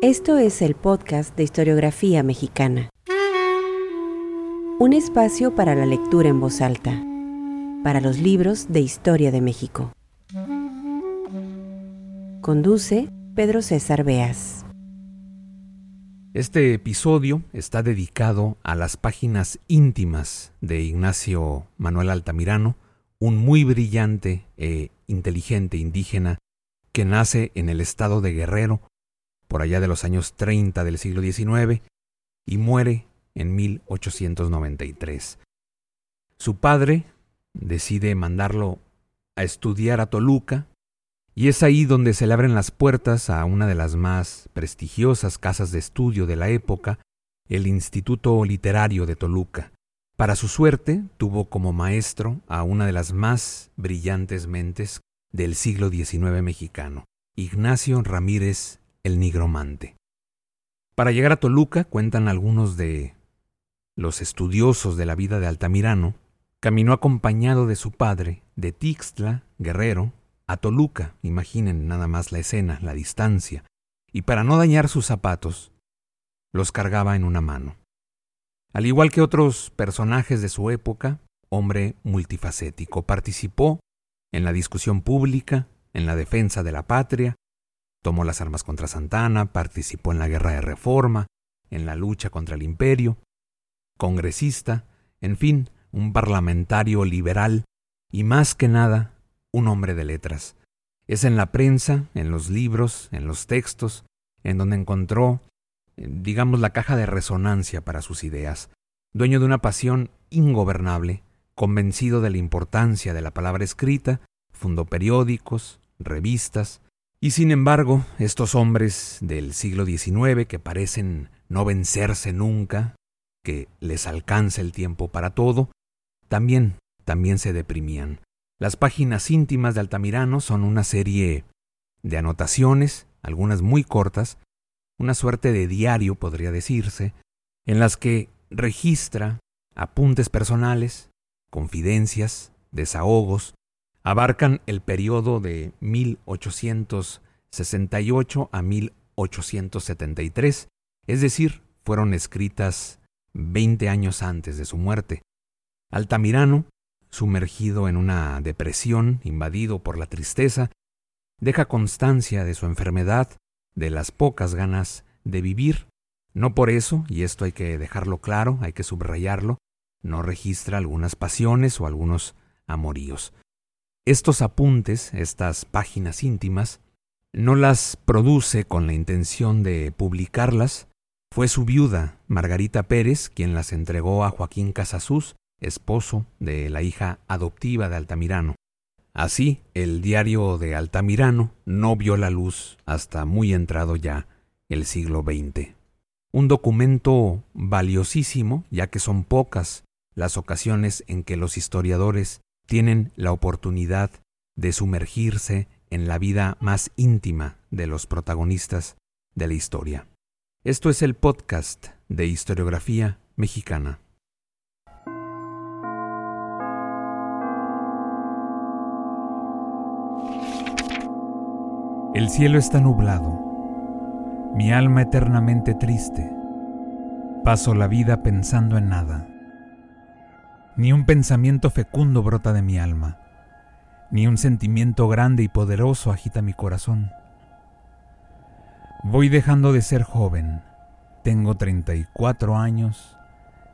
Esto es el podcast de historiografía mexicana. Un espacio para la lectura en voz alta, para los libros de historia de México. Conduce Pedro César Beas. Este episodio está dedicado a las páginas íntimas de Ignacio Manuel Altamirano, un muy brillante e inteligente indígena que nace en el estado de Guerrero por allá de los años 30 del siglo XIX y muere en 1893. Su padre decide mandarlo a estudiar a Toluca y es ahí donde se le abren las puertas a una de las más prestigiosas casas de estudio de la época, el Instituto Literario de Toluca. Para su suerte, tuvo como maestro a una de las más brillantes mentes del siglo XIX mexicano, Ignacio Ramírez el Nigromante. Para llegar a Toluca, cuentan algunos de los estudiosos de la vida de Altamirano, caminó acompañado de su padre, de Tixtla, Guerrero, a Toluca, imaginen nada más la escena, la distancia, y para no dañar sus zapatos, los cargaba en una mano. Al igual que otros personajes de su época, hombre multifacético, participó en la discusión pública, en la defensa de la patria, tomó las armas contra Santana, participó en la guerra de reforma, en la lucha contra el imperio, congresista, en fin, un parlamentario liberal y más que nada un hombre de letras. Es en la prensa, en los libros, en los textos, en donde encontró, eh, digamos, la caja de resonancia para sus ideas. Dueño de una pasión ingobernable, convencido de la importancia de la palabra escrita, fundó periódicos, revistas, y sin embargo, estos hombres del siglo XIX que parecen no vencerse nunca, que les alcanza el tiempo para todo, también, también se deprimían. Las páginas íntimas de Altamirano son una serie de anotaciones, algunas muy cortas, una suerte de diario podría decirse, en las que registra apuntes personales, confidencias, desahogos, abarcan el periodo de 1868 a 1873, es decir, fueron escritas 20 años antes de su muerte. Altamirano, sumergido en una depresión, invadido por la tristeza, deja constancia de su enfermedad, de las pocas ganas de vivir. No por eso, y esto hay que dejarlo claro, hay que subrayarlo, no registra algunas pasiones o algunos amoríos. Estos apuntes, estas páginas íntimas, no las produce con la intención de publicarlas. Fue su viuda, Margarita Pérez, quien las entregó a Joaquín Casasús, esposo de la hija adoptiva de Altamirano. Así, el diario de Altamirano no vio la luz hasta muy entrado ya el siglo XX. Un documento valiosísimo, ya que son pocas las ocasiones en que los historiadores tienen la oportunidad de sumergirse en la vida más íntima de los protagonistas de la historia. Esto es el podcast de historiografía mexicana. El cielo está nublado, mi alma eternamente triste. Paso la vida pensando en nada ni un pensamiento fecundo brota de mi alma, ni un sentimiento grande y poderoso agita mi corazón. Voy dejando de ser joven, tengo 34 años,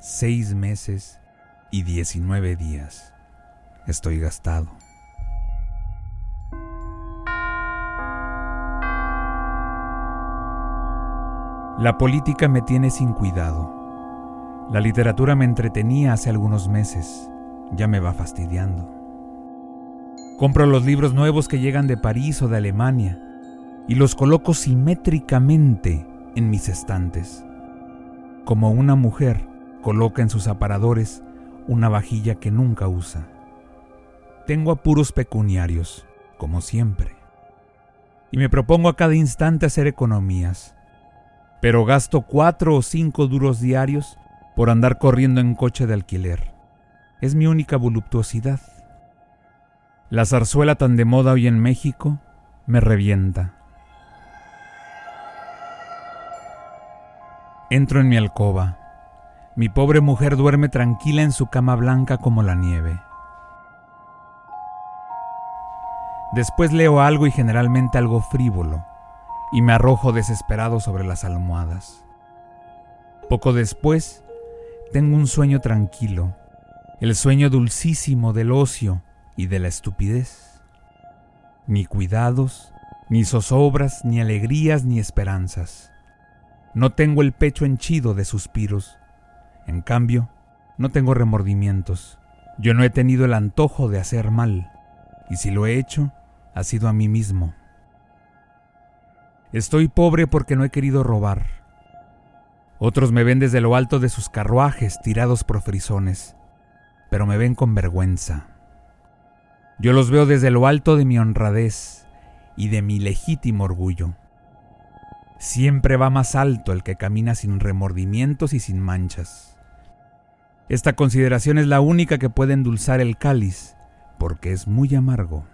6 meses y 19 días. Estoy gastado. La política me tiene sin cuidado. La literatura me entretenía hace algunos meses, ya me va fastidiando. Compro los libros nuevos que llegan de París o de Alemania y los coloco simétricamente en mis estantes, como una mujer coloca en sus aparadores una vajilla que nunca usa. Tengo apuros pecuniarios, como siempre, y me propongo a cada instante hacer economías, pero gasto cuatro o cinco duros diarios por andar corriendo en coche de alquiler. Es mi única voluptuosidad. La zarzuela tan de moda hoy en México me revienta. Entro en mi alcoba. Mi pobre mujer duerme tranquila en su cama blanca como la nieve. Después leo algo y generalmente algo frívolo, y me arrojo desesperado sobre las almohadas. Poco después, tengo un sueño tranquilo, el sueño dulcísimo del ocio y de la estupidez. Ni cuidados, ni zozobras, ni alegrías, ni esperanzas. No tengo el pecho henchido de suspiros. En cambio, no tengo remordimientos. Yo no he tenido el antojo de hacer mal, y si lo he hecho, ha sido a mí mismo. Estoy pobre porque no he querido robar. Otros me ven desde lo alto de sus carruajes tirados por frisones, pero me ven con vergüenza. Yo los veo desde lo alto de mi honradez y de mi legítimo orgullo. Siempre va más alto el que camina sin remordimientos y sin manchas. Esta consideración es la única que puede endulzar el cáliz, porque es muy amargo.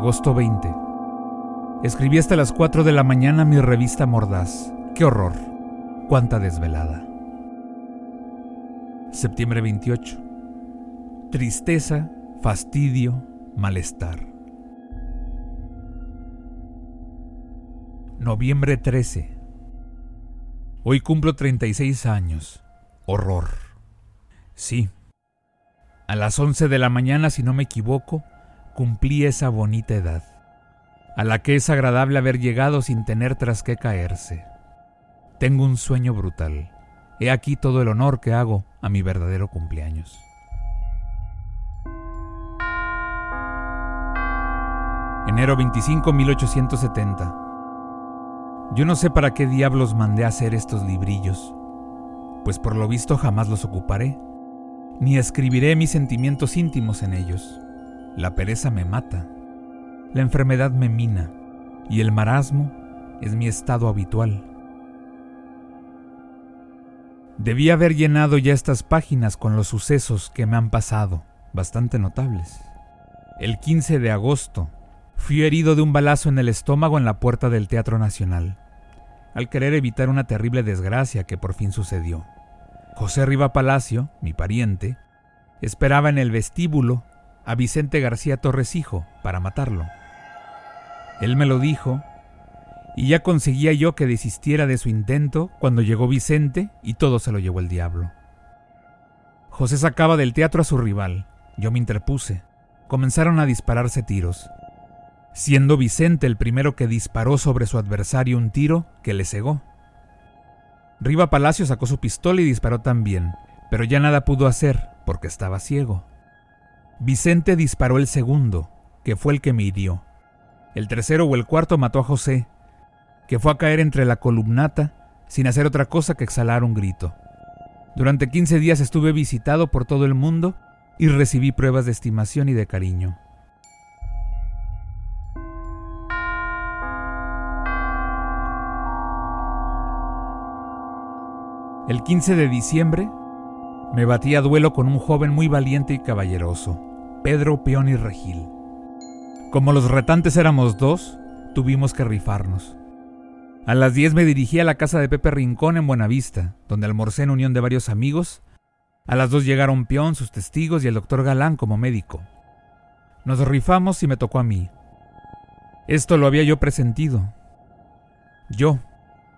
Agosto 20. Escribí hasta las 4 de la mañana mi revista Mordaz. ¡Qué horror! ¡Cuánta desvelada! Septiembre 28. Tristeza, fastidio, malestar. Noviembre 13. Hoy cumplo 36 años. Horror. Sí. A las 11 de la mañana, si no me equivoco, cumplí esa bonita edad, a la que es agradable haber llegado sin tener tras qué caerse. Tengo un sueño brutal. He aquí todo el honor que hago a mi verdadero cumpleaños. Enero 25, 1870. Yo no sé para qué diablos mandé hacer estos librillos, pues por lo visto jamás los ocuparé, ni escribiré mis sentimientos íntimos en ellos. La pereza me mata, la enfermedad me mina y el marasmo es mi estado habitual. Debí haber llenado ya estas páginas con los sucesos que me han pasado, bastante notables. El 15 de agosto fui herido de un balazo en el estómago en la puerta del Teatro Nacional, al querer evitar una terrible desgracia que por fin sucedió. José Riva Palacio, mi pariente, esperaba en el vestíbulo a Vicente García Torres Hijo para matarlo. Él me lo dijo y ya conseguía yo que desistiera de su intento cuando llegó Vicente y todo se lo llevó el diablo. José sacaba del teatro a su rival, yo me interpuse. Comenzaron a dispararse tiros, siendo Vicente el primero que disparó sobre su adversario un tiro que le cegó. Riva Palacio sacó su pistola y disparó también, pero ya nada pudo hacer porque estaba ciego. Vicente disparó el segundo, que fue el que me hirió. El tercero o el cuarto mató a José, que fue a caer entre la columnata sin hacer otra cosa que exhalar un grito. Durante 15 días estuve visitado por todo el mundo y recibí pruebas de estimación y de cariño. El 15 de diciembre me batí a duelo con un joven muy valiente y caballeroso. Pedro, Peón y Regil. Como los retantes éramos dos, tuvimos que rifarnos. A las 10 me dirigí a la casa de Pepe Rincón en Buenavista, donde almorcé en unión de varios amigos. A las dos llegaron Peón, sus testigos y el doctor Galán como médico. Nos rifamos y me tocó a mí. Esto lo había yo presentido. Yo,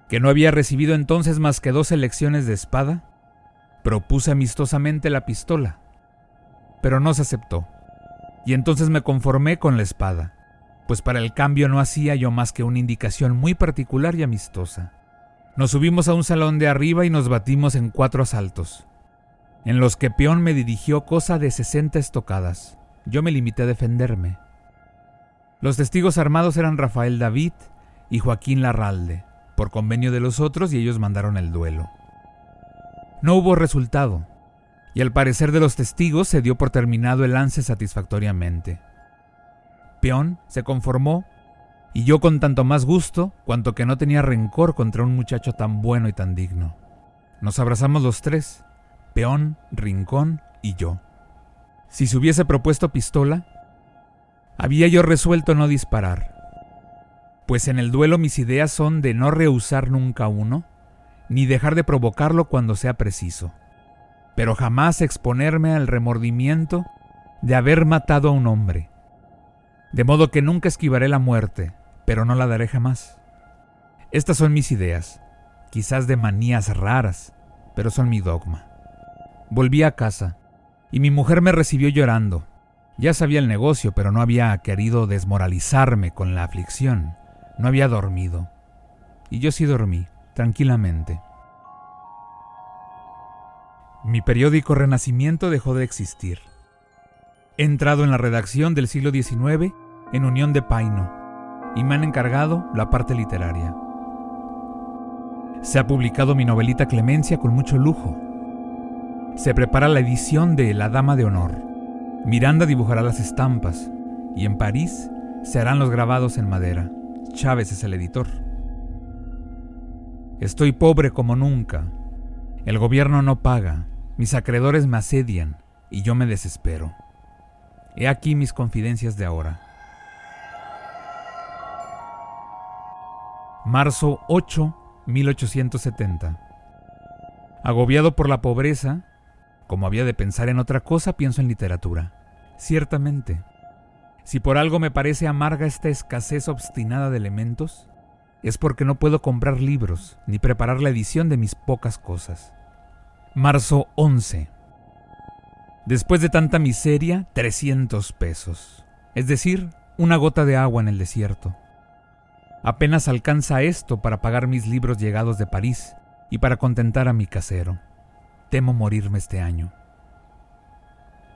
que no había recibido entonces más que dos elecciones de espada, propuse amistosamente la pistola pero no se aceptó. Y entonces me conformé con la espada, pues para el cambio no hacía yo más que una indicación muy particular y amistosa. Nos subimos a un salón de arriba y nos batimos en cuatro asaltos, en los que Peón me dirigió cosa de sesenta estocadas. Yo me limité a defenderme. Los testigos armados eran Rafael David y Joaquín Larralde, por convenio de los otros, y ellos mandaron el duelo. No hubo resultado, y al parecer de los testigos se dio por terminado el lance satisfactoriamente. Peón se conformó y yo con tanto más gusto cuanto que no tenía rencor contra un muchacho tan bueno y tan digno. Nos abrazamos los tres, Peón, Rincón y yo. Si se hubiese propuesto pistola, Había yo resuelto no disparar, pues en el duelo mis ideas son de no rehusar nunca uno, ni dejar de provocarlo cuando sea preciso, pero jamás exponerme al remordimiento de haber matado a un hombre. De modo que nunca esquivaré la muerte, pero no la daré jamás. Estas son mis ideas, quizás de manías raras, pero son mi dogma. Volví a casa, y mi mujer me recibió llorando. Ya sabía el negocio, pero no había querido desmoralizarme con la aflicción. No había dormido. Y yo sí dormí, tranquilamente. Mi periódico Renacimiento dejó de existir. He entrado en la redacción del siglo XIX en Unión de Paino y me han encargado la parte literaria. Se ha publicado mi novelita Clemencia con mucho lujo. Se prepara la edición de La Dama de Honor. Miranda dibujará las estampas y en París se harán los grabados en madera. Chávez es el editor. Estoy pobre como nunca. El gobierno no paga. Mis acreedores me asedian y yo me desespero. He aquí mis confidencias de ahora. Marzo 8 1870. Agobiado por la pobreza, como había de pensar en otra cosa, pienso en literatura. Ciertamente, si por algo me parece amarga esta escasez obstinada de elementos, es porque no puedo comprar libros ni preparar la edición de mis pocas cosas. Marzo 11. Después de tanta miseria, 300 pesos. Es decir, una gota de agua en el desierto. Apenas alcanza esto para pagar mis libros llegados de París y para contentar a mi casero. Temo morirme este año.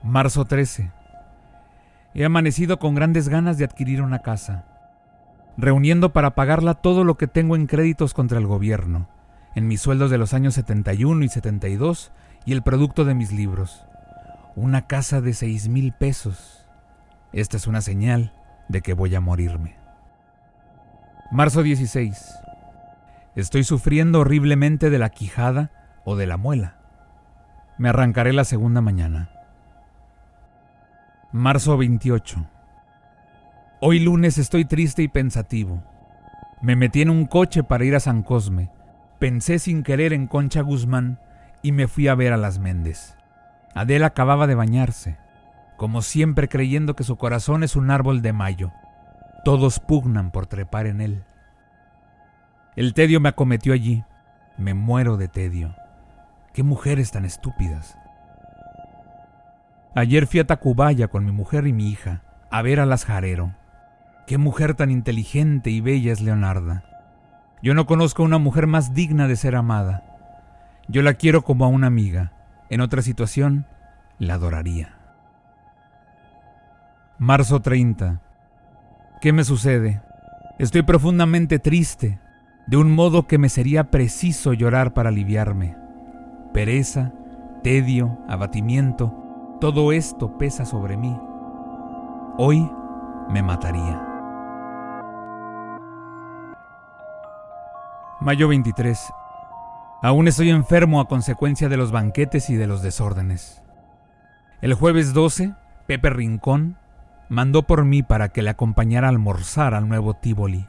Marzo 13. He amanecido con grandes ganas de adquirir una casa, reuniendo para pagarla todo lo que tengo en créditos contra el gobierno, en mis sueldos de los años 71 y 72 y el producto de mis libros. Una casa de seis mil pesos. Esta es una señal de que voy a morirme. Marzo 16. Estoy sufriendo horriblemente de la quijada o de la muela. Me arrancaré la segunda mañana. Marzo 28. Hoy lunes estoy triste y pensativo. Me metí en un coche para ir a San Cosme. Pensé sin querer en Concha Guzmán y me fui a ver a las Méndez. Adela acababa de bañarse, como siempre creyendo que su corazón es un árbol de mayo todos pugnan por trepar en él. El tedio me acometió allí. Me muero de tedio. Qué mujeres tan estúpidas. Ayer fui a Tacubaya con mi mujer y mi hija a ver a las Jarero. Qué mujer tan inteligente y bella es Leonarda. Yo no conozco a una mujer más digna de ser amada. Yo la quiero como a una amiga. En otra situación, la adoraría. Marzo 30. ¿Qué me sucede? Estoy profundamente triste, de un modo que me sería preciso llorar para aliviarme. Pereza, tedio, abatimiento, todo esto pesa sobre mí. Hoy me mataría. Mayo 23. Aún estoy enfermo a consecuencia de los banquetes y de los desórdenes. El jueves 12, Pepe Rincón, mandó por mí para que le acompañara a almorzar al nuevo Tívoli.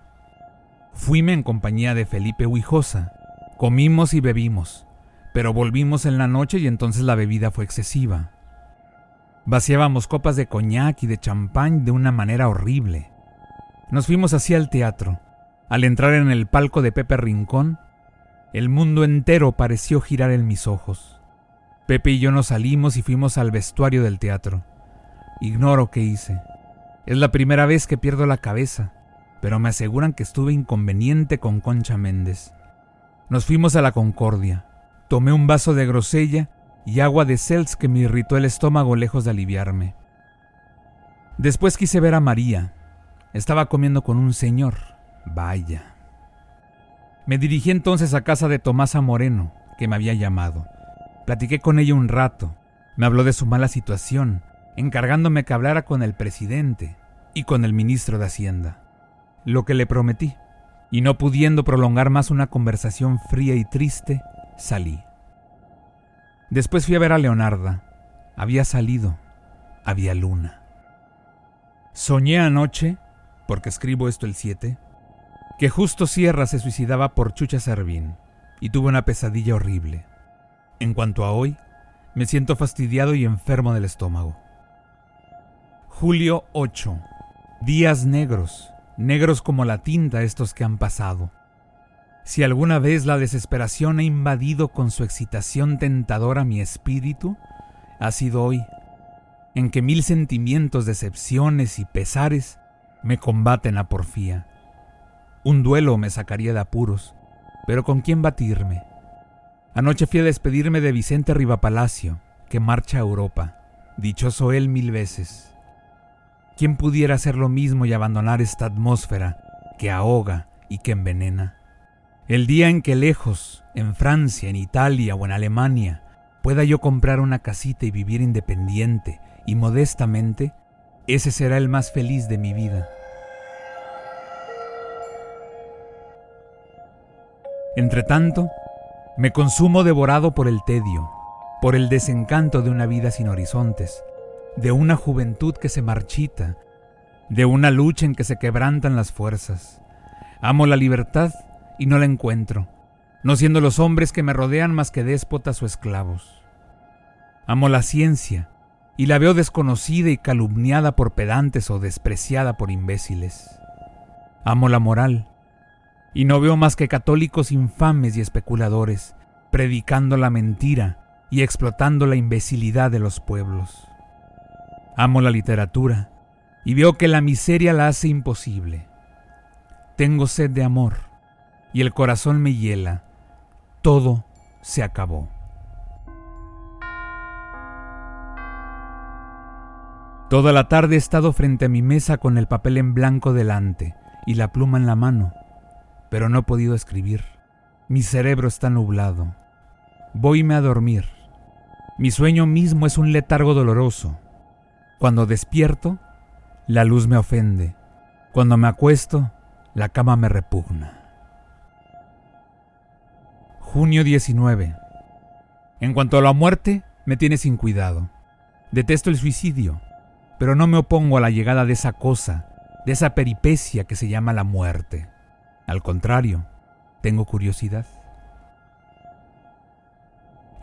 Fuime en compañía de Felipe Huijosa. Comimos y bebimos, pero volvimos en la noche y entonces la bebida fue excesiva. Vaciábamos copas de coñac y de champán de una manera horrible. Nos fuimos así al teatro. Al entrar en el palco de Pepe Rincón, el mundo entero pareció girar en mis ojos. Pepe y yo nos salimos y fuimos al vestuario del teatro. Ignoro qué hice. Es la primera vez que pierdo la cabeza, pero me aseguran que estuve inconveniente con Concha Méndez. Nos fuimos a la Concordia. Tomé un vaso de grosella y agua de Cels que me irritó el estómago lejos de aliviarme. Después quise ver a María. Estaba comiendo con un señor. Vaya. Me dirigí entonces a casa de Tomasa Moreno, que me había llamado. Platiqué con ella un rato. Me habló de su mala situación encargándome que hablara con el presidente y con el ministro de Hacienda, lo que le prometí, y no pudiendo prolongar más una conversación fría y triste, salí. Después fui a ver a Leonarda. Había salido, había luna. Soñé anoche, porque escribo esto el 7, que justo Sierra se suicidaba por Chucha Servín y tuve una pesadilla horrible. En cuanto a hoy, me siento fastidiado y enfermo del estómago. Julio 8. Días negros, negros como la tinta estos que han pasado. Si alguna vez la desesperación ha invadido con su excitación tentadora mi espíritu, ha sido hoy en que mil sentimientos, decepciones y pesares me combaten a porfía. Un duelo me sacaría de apuros, pero ¿con quién batirme? Anoche fui a despedirme de Vicente Rivapalacio, que marcha a Europa, dichoso él mil veces. ¿Quién pudiera hacer lo mismo y abandonar esta atmósfera que ahoga y que envenena? El día en que lejos, en Francia, en Italia o en Alemania, pueda yo comprar una casita y vivir independiente, y modestamente, ese será el más feliz de mi vida. Entretanto, me consumo devorado por el tedio, por el desencanto de una vida sin horizontes, de una juventud que se marchita, de una lucha en que se quebrantan las fuerzas. Amo la libertad y no la encuentro, no siendo los hombres que me rodean más que déspotas o esclavos. Amo la ciencia y la veo desconocida y calumniada por pedantes o despreciada por imbéciles. Amo la moral, y no veo más que católicos infames y especuladores, predicando la mentira y explotando la imbecilidad de los pueblos. Amo la literatura, y veo que la miseria la hace imposible. Tengo sed de amor, y el corazón me hiela. Todo se acabó. Toda la tarde he estado frente a mi mesa con el papel en blanco delante y la pluma en la mano, pero no he podido escribir. Mi cerebro está nublado. Voyme a dormir. Mi sueño mismo es un letargo doloroso. Cuando despierto, la luz me ofende. Cuando me acuesto, la cama me repugna. Junio 19. En cuanto a la muerte, me tiene sin cuidado. Detesto el suicidio pero no me opongo a la llegada de esa cosa, de esa peripecia que se llama la muerte. Al contrario, tengo curiosidad.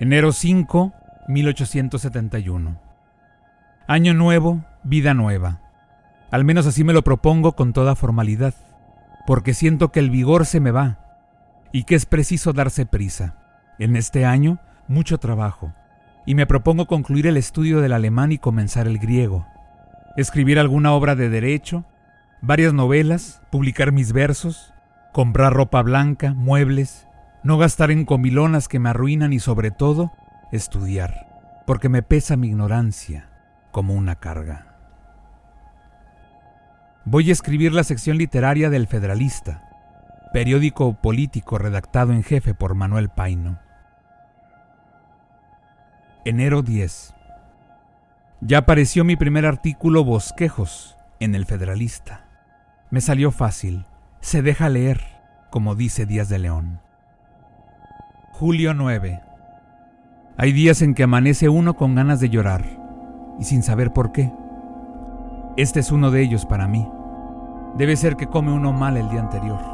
Enero 5, 1871. Año nuevo, vida nueva. Al menos así me lo propongo con toda formalidad, porque siento que el vigor se me va y que es preciso darse prisa. En este año, mucho trabajo, y me propongo concluir el estudio del alemán y comenzar el griego escribir alguna obra de derecho, varias novelas, publicar mis versos, comprar ropa blanca, muebles, no gastar en comilonas que me arruinan y sobre todo estudiar, porque me pesa mi ignorancia como una carga. Voy a escribir la sección literaria del Federalista, periódico político redactado en jefe por Manuel Paino. Enero 10. Ya apareció mi primer artículo Bosquejos en el Federalista. Me salió fácil, se deja leer, como dice Díaz de León. Julio 9. Hay días en que amanece uno con ganas de llorar y sin saber por qué. Este es uno de ellos para mí. Debe ser que come uno mal el día anterior.